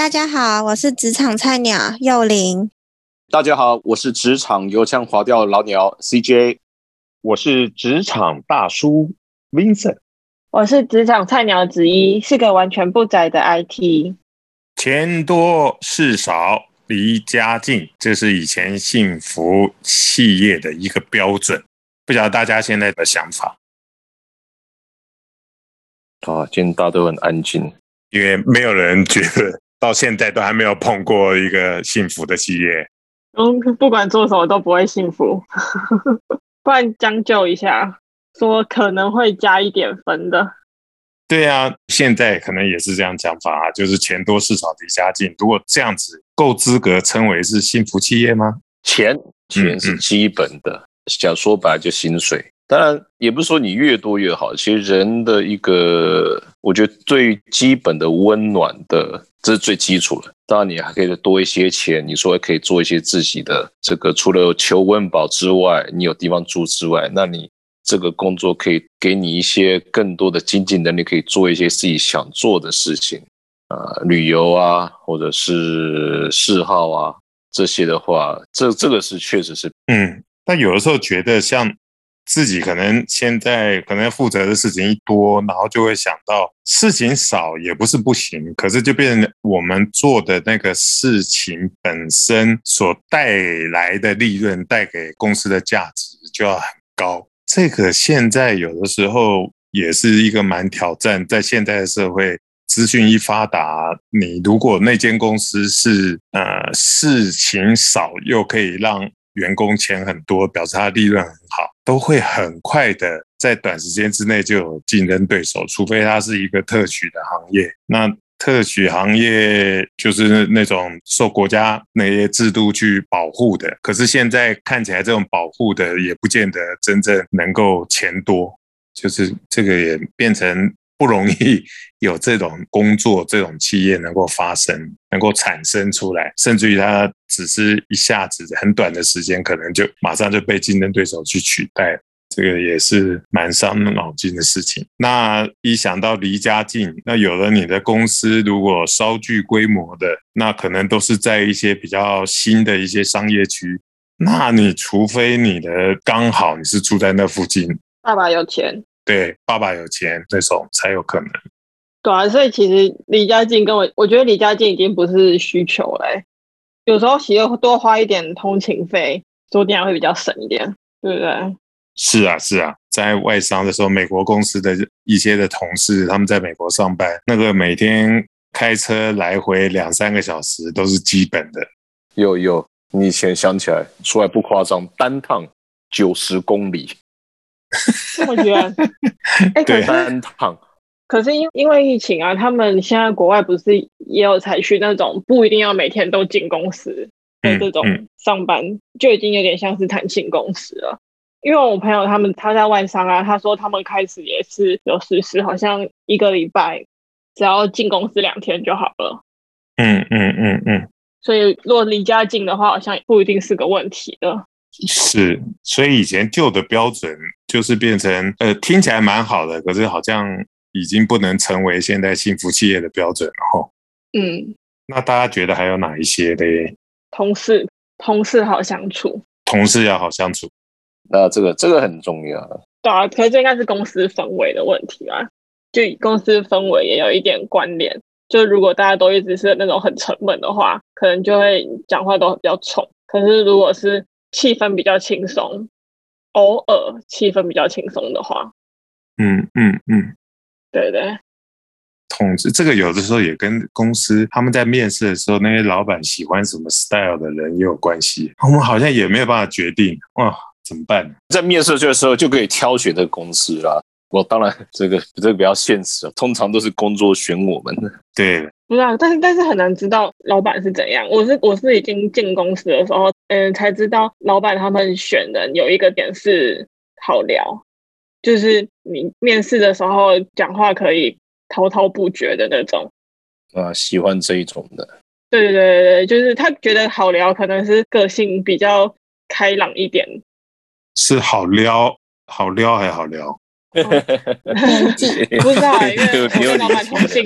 大家好，我是职场菜鸟幼玲。大家好，我是职场油腔滑调老鸟 CJ。我是职场大叔 Vincent。我是职场菜鸟子一，是个完全不宅的 IT。钱多事少离家近，这是以前幸福企业的一个标准。不晓得大家现在的想法？啊，今天大家都很安静，因为没有人觉得到现在都还没有碰过一个幸福的企业。嗯，不管做什么都不会幸福，不然将就一下，说可能会加一点分的。对啊，现在可能也是这样讲法啊，就是钱多事少离家近。如果这样子够资格称为是幸福企业吗？钱钱是基本的，讲说白了就薪水。当然也不是说你越多越好，其实人的一个，我觉得最基本的温暖的，这是最基础的。当然你还可以多一些钱，你说可以做一些自己的这个，除了求温饱之外，你有地方住之外，那你。这个工作可以给你一些更多的经济能力，可以做一些自己想做的事情，啊，旅游啊，或者是嗜好啊，这些的话，这这个是确实是，嗯。但有的时候觉得，像自己可能现在可能负责的事情一多，然后就会想到事情少也不是不行，可是就变成我们做的那个事情本身所带来的利润，带给公司的价值就要很高。这个现在有的时候也是一个蛮挑战，在现在的社会，资讯一发达，你如果那间公司是呃事情少又可以让员工钱很多，表示他利润很好，都会很快的在短时间之内就有竞争对手，除非它是一个特许的行业，那。特许行业就是那种受国家那些制度去保护的，可是现在看起来这种保护的也不见得真正能够钱多，就是这个也变成不容易有这种工作、这种企业能够发生、能够产生出来，甚至于它只是一下子很短的时间，可能就马上就被竞争对手去取代。这个也是蛮伤脑筋的事情。那一想到离家近，那有了你的公司，如果稍具规模的，那可能都是在一些比较新的一些商业区。那你除非你的刚好你是住在那附近，爸爸有钱，对，爸爸有钱那种才有可能。对啊，所以其实离家近跟我，我觉得离家近已经不是需求嘞。有时候其实多花一点通勤费，做店会比较省一点，对不对？是啊，是啊，在外商的时候，美国公司的一些的同事，他们在美国上班，那个每天开车来回两三个小时都是基本的。有有，你以前想起来，说来不夸张，单趟九十公里，这么远？哎，对，单趟。可是因因为疫情啊，他们现在国外不是也有采取那种不一定要每天都进公司的这种上班，就已经有点像是弹性公司了。因为我朋友他们他在外商啊，他说他们开始也是有实施，好像一个礼拜只要进公司两天就好了。嗯嗯嗯嗯。所以如果离家近的话，好像不一定是个问题的。是，所以以前旧的标准就是变成呃听起来蛮好的，可是好像已经不能成为现在幸福企业的标准了哈。嗯。那大家觉得还有哪一些嘞？同事，同事好相处。同事要好相处。那这个这个很重要，对啊，可是这应该是公司氛围的问题啊，就公司氛围也有一点关联。就如果大家都一直是那种很沉闷的话，可能就会讲话都比较冲。可是如果是气氛比较轻松，偶尔气氛比较轻松的话，嗯嗯嗯，对对。统治这个有的时候也跟公司他们在面试的时候，那些老板喜欢什么 style 的人也有关系。我们好像也没有办法决定哇。怎么办？在面试这个时候就可以挑选这个公司啦。我当然这个这个比较现实，通常都是工作选我们的。对，不知道，但是但是很难知道老板是怎样。我是我是已经进公司的时候，嗯，才知道老板他们选人有一个点是好聊，就是你面试的时候讲话可以滔滔不绝的那种。啊，喜欢这一种的。对对对对，就是他觉得好聊，可能是个性比较开朗一点。是好撩，好撩还好聊？年纪不知道，因为老板同性。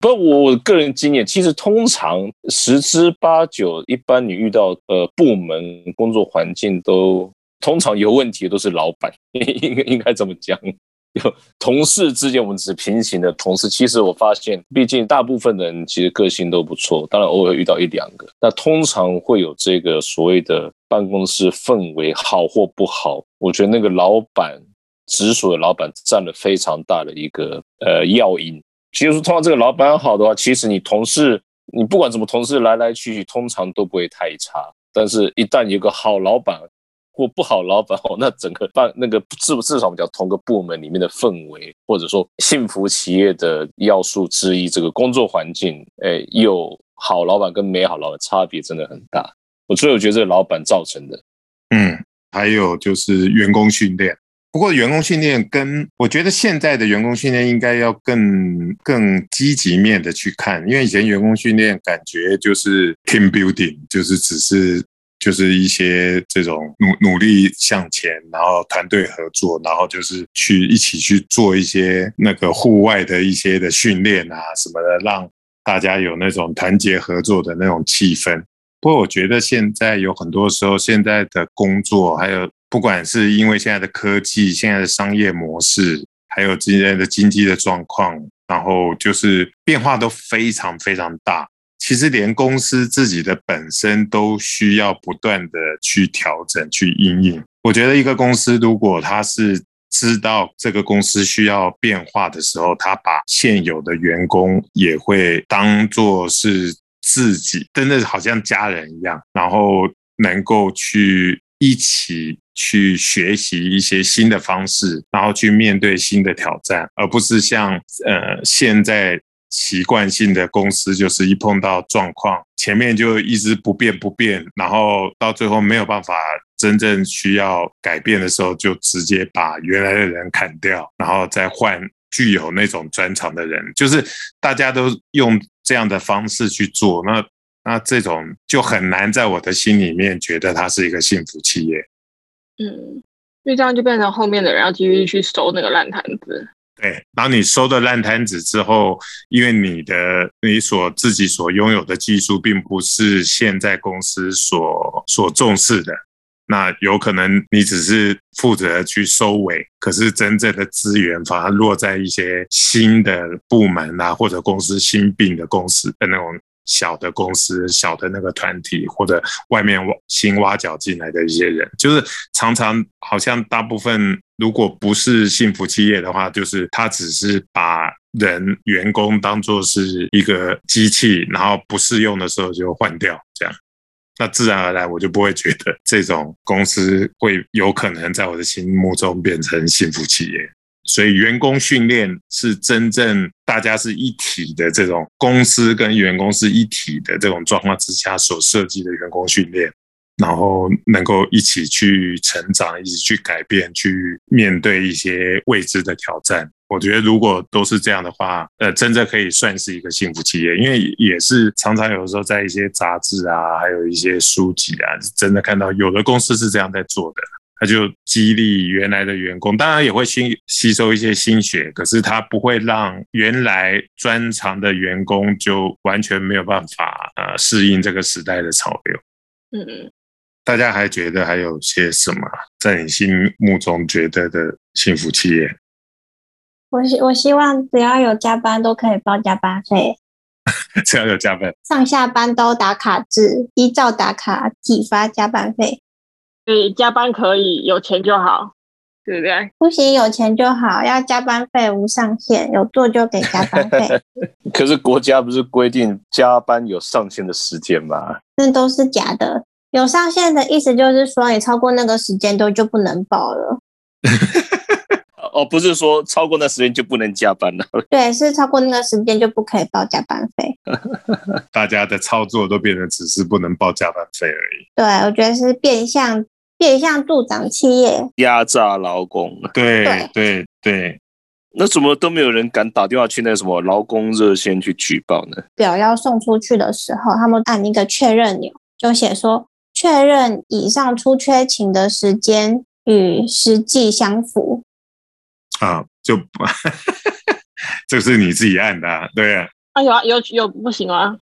不，我我个人经验，其实通常十之八九，一般你遇到呃部门工作环境都通常有问题，都是老板，应该应该这么讲。有同事之间，我们只是平行的同事。其实我发现，毕竟大部分人其实个性都不错，当然偶尔遇到一两个。那通常会有这个所谓的办公室氛围好或不好，我觉得那个老板直属的老板占了非常大的一个呃要因。其实通常这个老板好的话，其实你同事你不管怎么同事来来去去，通常都不会太差。但是，一旦有个好老板，或不好老板 哦，那整个办那个至至少我们讲同个部门里面的氛围，或者说幸福企业的要素之一，这个工作环境，哎，有好老板跟没好老板差别真的很大。我所以我觉得这个老板造成的，嗯，还有就是员工训练。不过员工训练跟我觉得现在的员工训练应该要更更积极面的去看，因为以前员工训练感觉就是 team building，就是只是就是一些这种努努力向前，然后团队合作，然后就是去一起去做一些那个户外的一些的训练啊什么的，让大家有那种团结合作的那种气氛。不过我觉得现在有很多时候，现在的工作还有。不管是因为现在的科技、现在的商业模式，还有今天的经济的状况，然后就是变化都非常非常大。其实连公司自己的本身都需要不断的去调整、去应应。我觉得一个公司如果他是知道这个公司需要变化的时候，他把现有的员工也会当做是自己，真的好像家人一样，然后能够去一起。去学习一些新的方式，然后去面对新的挑战，而不是像呃现在习惯性的公司，就是一碰到状况，前面就一直不变不变，然后到最后没有办法真正需要改变的时候，就直接把原来的人砍掉，然后再换具有那种专长的人，就是大家都用这样的方式去做，那那这种就很难在我的心里面觉得它是一个幸福企业。嗯，因为这样就变成后面的人要继续去收那个烂摊子。对，然后你收的烂摊子之后，因为你的你所自己所拥有的技术，并不是现在公司所所重视的，那有可能你只是负责去收尾，可是真正的资源反而落在一些新的部门啊，或者公司新并的公司的那种。小的公司、小的那个团体，或者外面挖新挖角进来的一些人，就是常常好像大部分，如果不是幸福企业的话，就是他只是把人员工当做是一个机器，然后不适用的时候就换掉，这样，那自然而然我就不会觉得这种公司会有可能在我的心目中变成幸福企业。所以，员工训练是真正大家是一体的这种公司跟员工是一体的这种状况之下所设计的员工训练，然后能够一起去成长，一起去改变，去面对一些未知的挑战。我觉得，如果都是这样的话，呃，真的可以算是一个幸福企业，因为也是常常有的时候在一些杂志啊，还有一些书籍啊，真的看到有的公司是这样在做的。他就激励原来的员工，当然也会新吸收一些新血，可是他不会让原来专长的员工就完全没有办法呃适应这个时代的潮流。嗯，大家还觉得还有些什么在你心目中觉得的幸福企业？我希我希望只要有加班都可以包加班费，只要有加班，上下班都打卡制，依照打卡体发加班费。对，加班可以，有钱就好，对不对？不行，有钱就好，要加班费无上限，有做就给加班费。可是国家不是规定加班有上限的时间吗？那都是假的，有上限的意思就是说，你超过那个时间都就不能报了。哦，不是说超过那时间就不能加班了？对，是超过那个时间就不可以报加班费。大家的操作都变成只是不能报加班费而已。对，我觉得是变相。变相助长企业压榨劳工，对对对，那怎么都没有人敢打电话去那什么劳工热线去举报呢？表要送出去的时候，他们按一个确认钮，就写说确认以上出缺勤的时间与实际相符。啊，就 这是你自己按的，对啊。啊有啊有有不行啊？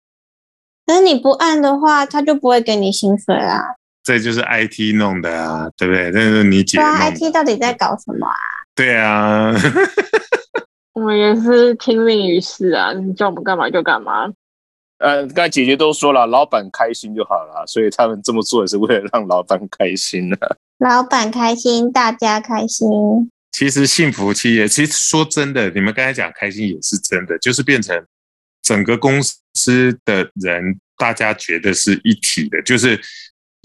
可是你不按的话，他就不会给你薪水啦。这就是 IT 弄的啊，对不对？这是你姐对啊。，IT 到底在搞什么啊？对啊，我们也是听命于事啊，你叫我们干嘛就干嘛。呃，刚才姐姐都说了，老板开心就好了，所以他们这么做也是为了让老板开心的、老板开心，大家开心。其实幸福企业，其实说真的，你们刚才讲开心也是真的，就是变成整个公司的人，大家觉得是一体的，就是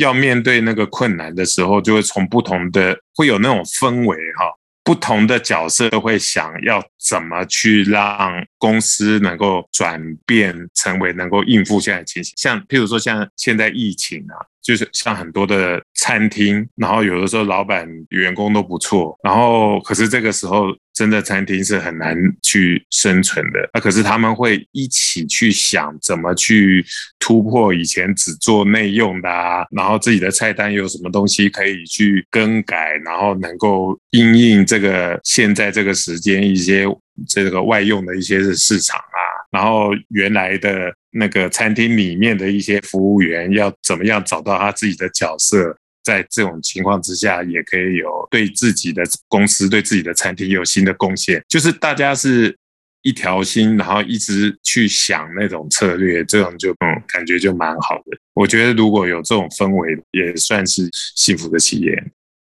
要面对那个困难的时候，就会从不同的会有那种氛围哈，不同的角色都会想要怎么去让公司能够转变成为能够应付现在情形，像譬如说像现在疫情啊，就是像很多的餐厅，然后有的时候老板员工都不错，然后可是这个时候真的餐厅是很难去生存的，那、可是他们会一起去想怎么去突破以前只做内用的啊，然后自己的菜单有什么东西可以去更改，然后能够应应这个现在这个时间一些这个外用的一些市场啊，然后原来的那个餐厅里面的一些服务员要怎么样找到他自己的角色，在这种情况之下，也可以有对自己的公司、对自己的餐厅有新的贡献，就是大家是。一条心，然后一直去想那种策略，这种就嗯，感觉就蛮好的。我觉得如果有这种氛围，也算是幸福的企业。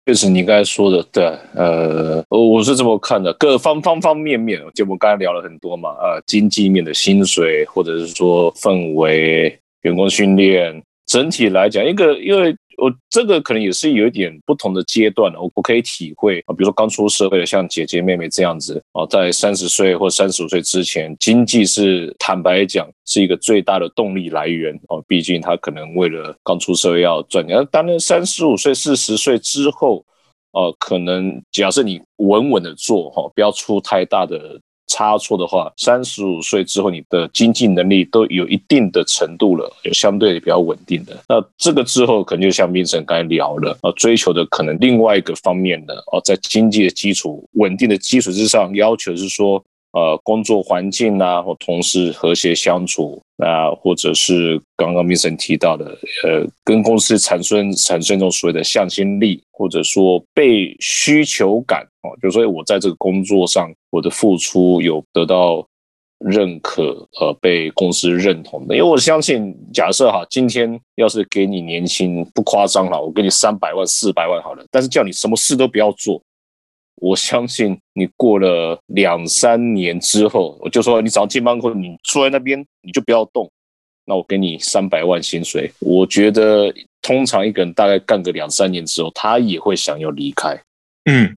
确实，你刚才说的对，呃，我是这么看的，各方方方面面，就我们刚才聊了很多嘛，呃，经济面的薪水，或者是说氛围、员工训练，整体来讲，一个因为我这个可能也是有一点不同的阶段我我可以体会啊，比如说刚出社会的，像姐姐妹妹这样子啊，在三十岁或三十五岁之前，经济是坦白讲是一个最大的动力来源哦，毕竟他可能为了刚出社会要赚钱，当然三十五岁、四十岁之后。呃，可能假设你稳稳的做哈，不要出太大的差错的话，三十五岁之后，你的经济能力都有一定的程度了，有相对比较稳定的。那这个之后，可能就像冰城刚才聊了，啊，追求的可能另外一个方面的哦，在经济的基础稳定的基础之上，要求是说。呃，工作环境啊，或同事和谐相处，那或者是刚刚 Mason 提到的，呃，跟公司产生产生一种所谓的向心力，或者说被需求感哦，就是说我在这个工作上，我的付出有得到认可，呃，被公司认同的。因为我相信，假设哈，今天要是给你年薪不夸张了，我给你三百万、四百万好了，但是叫你什么事都不要做。我相信你过了两三年之后，我就说你找进班后，你坐在那边你就不要动。那我给你三百万薪水，我觉得通常一个人大概干个两三年之后，他也会想要离开。嗯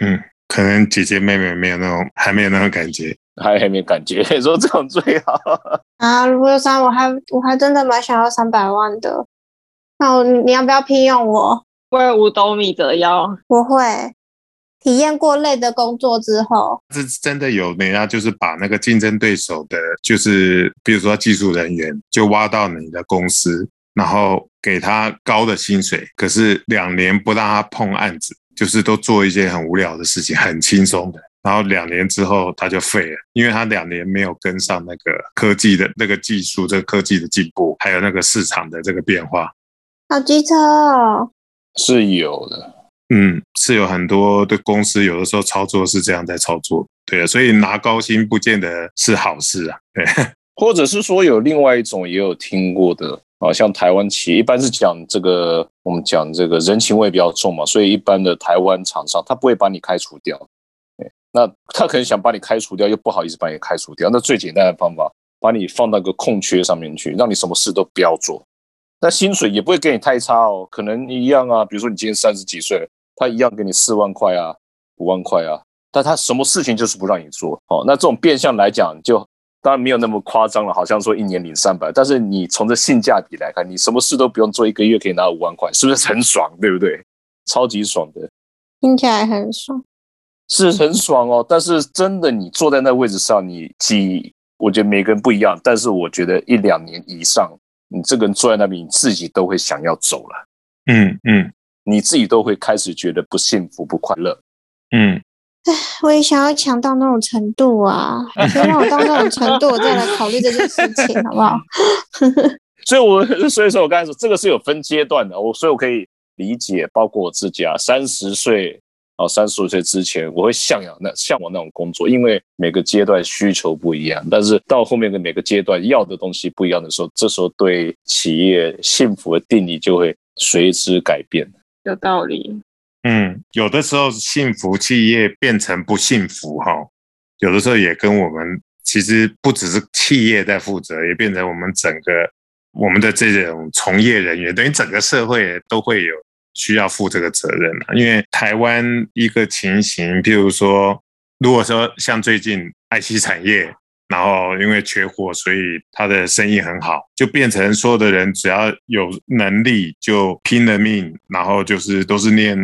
嗯，可能姐姐妹妹没有那种，还没有那种感觉，还还没感觉，说这种最好啊！如果三，我还我还真的蛮想要三百万的。那我你要不要聘用我？为五斗米折腰，不会。体验过累的工作之后，是真的有人家就是把那个竞争对手的，就是比如说技术人员，就挖到你的公司，然后给他高的薪水，可是两年不让他碰案子，就是都做一些很无聊的事情，很轻松的。然后两年之后他就废了，因为他两年没有跟上那个科技的那个技术，这个科技的进步，还有那个市场的这个变化。好机车哦，是有的。嗯，是有很多的公司有的时候操作是这样在操作，对啊，所以拿高薪不见得是好事啊，对。或者是说有另外一种也有听过的啊，像台湾企业一般是讲这个，我们讲这个人情味比较重嘛，所以一般的台湾厂商他不会把你开除掉，那他可能想把你开除掉，又不好意思把你开除掉，那最简单的方法，把你放到个空缺上面去，让你什么事都不要做，那薪水也不会给你太差哦，可能一样啊，比如说你今天三十几岁。他一样给你四万块啊，五万块啊，但他什么事情就是不让你做。哦，那这种变相来讲，就当然没有那么夸张了，好像说一年领三百，但是你从这性价比来看，你什么事都不用做，一个月可以拿五万块，是不是很爽？对不对？超级爽的，听起来很爽，是很爽哦。但是真的，你坐在那位置上，你几，我觉得每个人不一样，但是我觉得一两年以上，你这个人坐在那边，你自己都会想要走了。嗯嗯。你自己都会开始觉得不幸福、不快乐，嗯，唉，我也想要强到那种程度啊！先让我到那种程度，我再来考虑这件事情，好不好？所以，我 所以说我刚才说这个是有分阶段的，我所以我可以理解，包括我自己啊，三十岁啊，三十五岁之前，我会向往那向往那种工作，因为每个阶段需求不一样。但是到后面的每个阶段要的东西不一样的时候，这时候对企业幸福的定义就会随之改变。有道理。嗯，有的时候幸福企业变成不幸福哈，有的时候也跟我们其实不只是企业在负责，也变成我们整个我们的这种从业人员，等于整个社会都会有需要负这个责任啊。因为台湾一个情形，譬如说，如果说像最近 IC 产业，然后因为缺货，所以他的生意很好，就变成所有的人只要有能力就拼了命，然后就是都是念。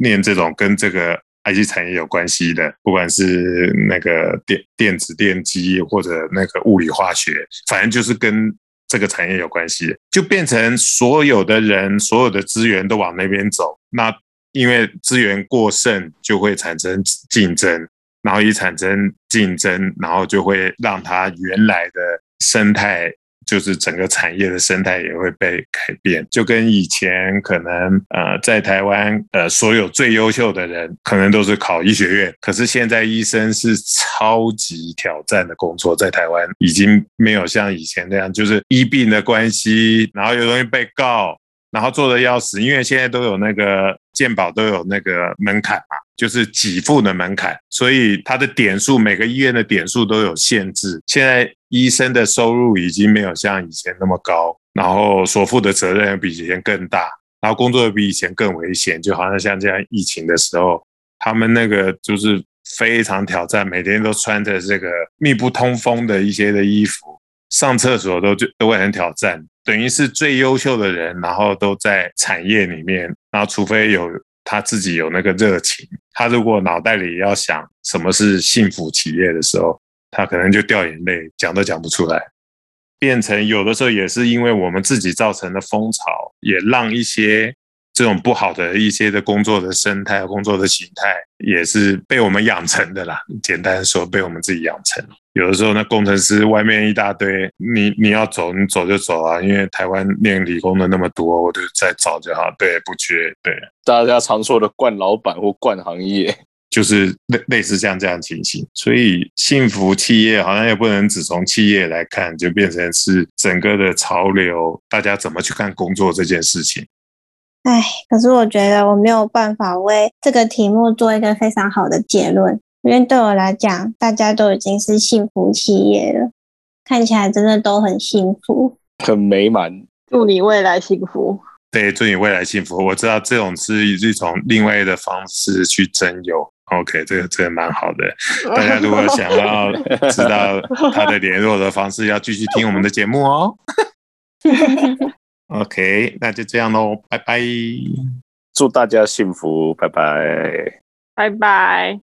念这种跟这个 IC 产业有关系的，不管是那个电电子电机或者那个物理化学，反正就是跟这个产业有关系，就变成所有的人所有的资源都往那边走。那因为资源过剩，就会产生竞争，然后一产生竞争，然后就会让它原来的生态。就是整个产业的生态也会被改变，就跟以前可能呃在台湾呃所有最优秀的人可能都是考医学院，可是现在医生是超级挑战的工作，在台湾已经没有像以前那样，就是医病的关系，然后有东西被告，然后做的要死，因为现在都有那个健保都有那个门槛嘛。就是给付的门槛，所以它的点数，每个医院的点数都有限制。现在医生的收入已经没有像以前那么高，然后所负的责任比以前更大，然后工作又比以前更危险。就好像像这样疫情的时候，他们那个就是非常挑战，每天都穿着这个密不通风的一些的衣服，上厕所都就都会很挑战。等于是最优秀的人，然后都在产业里面，然后除非有。他自己有那个热情，他如果脑袋里要想什么是幸福企业的时候，他可能就掉眼泪，讲都讲不出来。变成有的时候也是因为我们自己造成的风潮，也让一些。这种不好的一些的工作的生态、工作的形态，也是被我们养成的啦。简单说，被我们自己养成。有的时候，那工程师外面一大堆，你你要走，你走就走啊。因为台湾念理工的那么多，我就再找就好。对，不缺。对，大家常说的“惯老板”或“惯行业”，就是类类似这样这样情形。所以，幸福企业好像也不能只从企业来看，就变成是整个的潮流。大家怎么去看工作这件事情？唉，可是我觉得我没有办法为这个题目做一个非常好的结论，因为对我来讲，大家都已经是幸福企业了，看起来真的都很幸福，很美满。祝你未来幸福。对，祝你未来幸福。我知道这种是一种另外的方式去征友。OK，这个这个蛮好的。大家如果想要知道他的联络的方式，要继续听我们的节目哦。OK，那就这样喽，拜拜！祝大家幸福，拜拜，拜拜。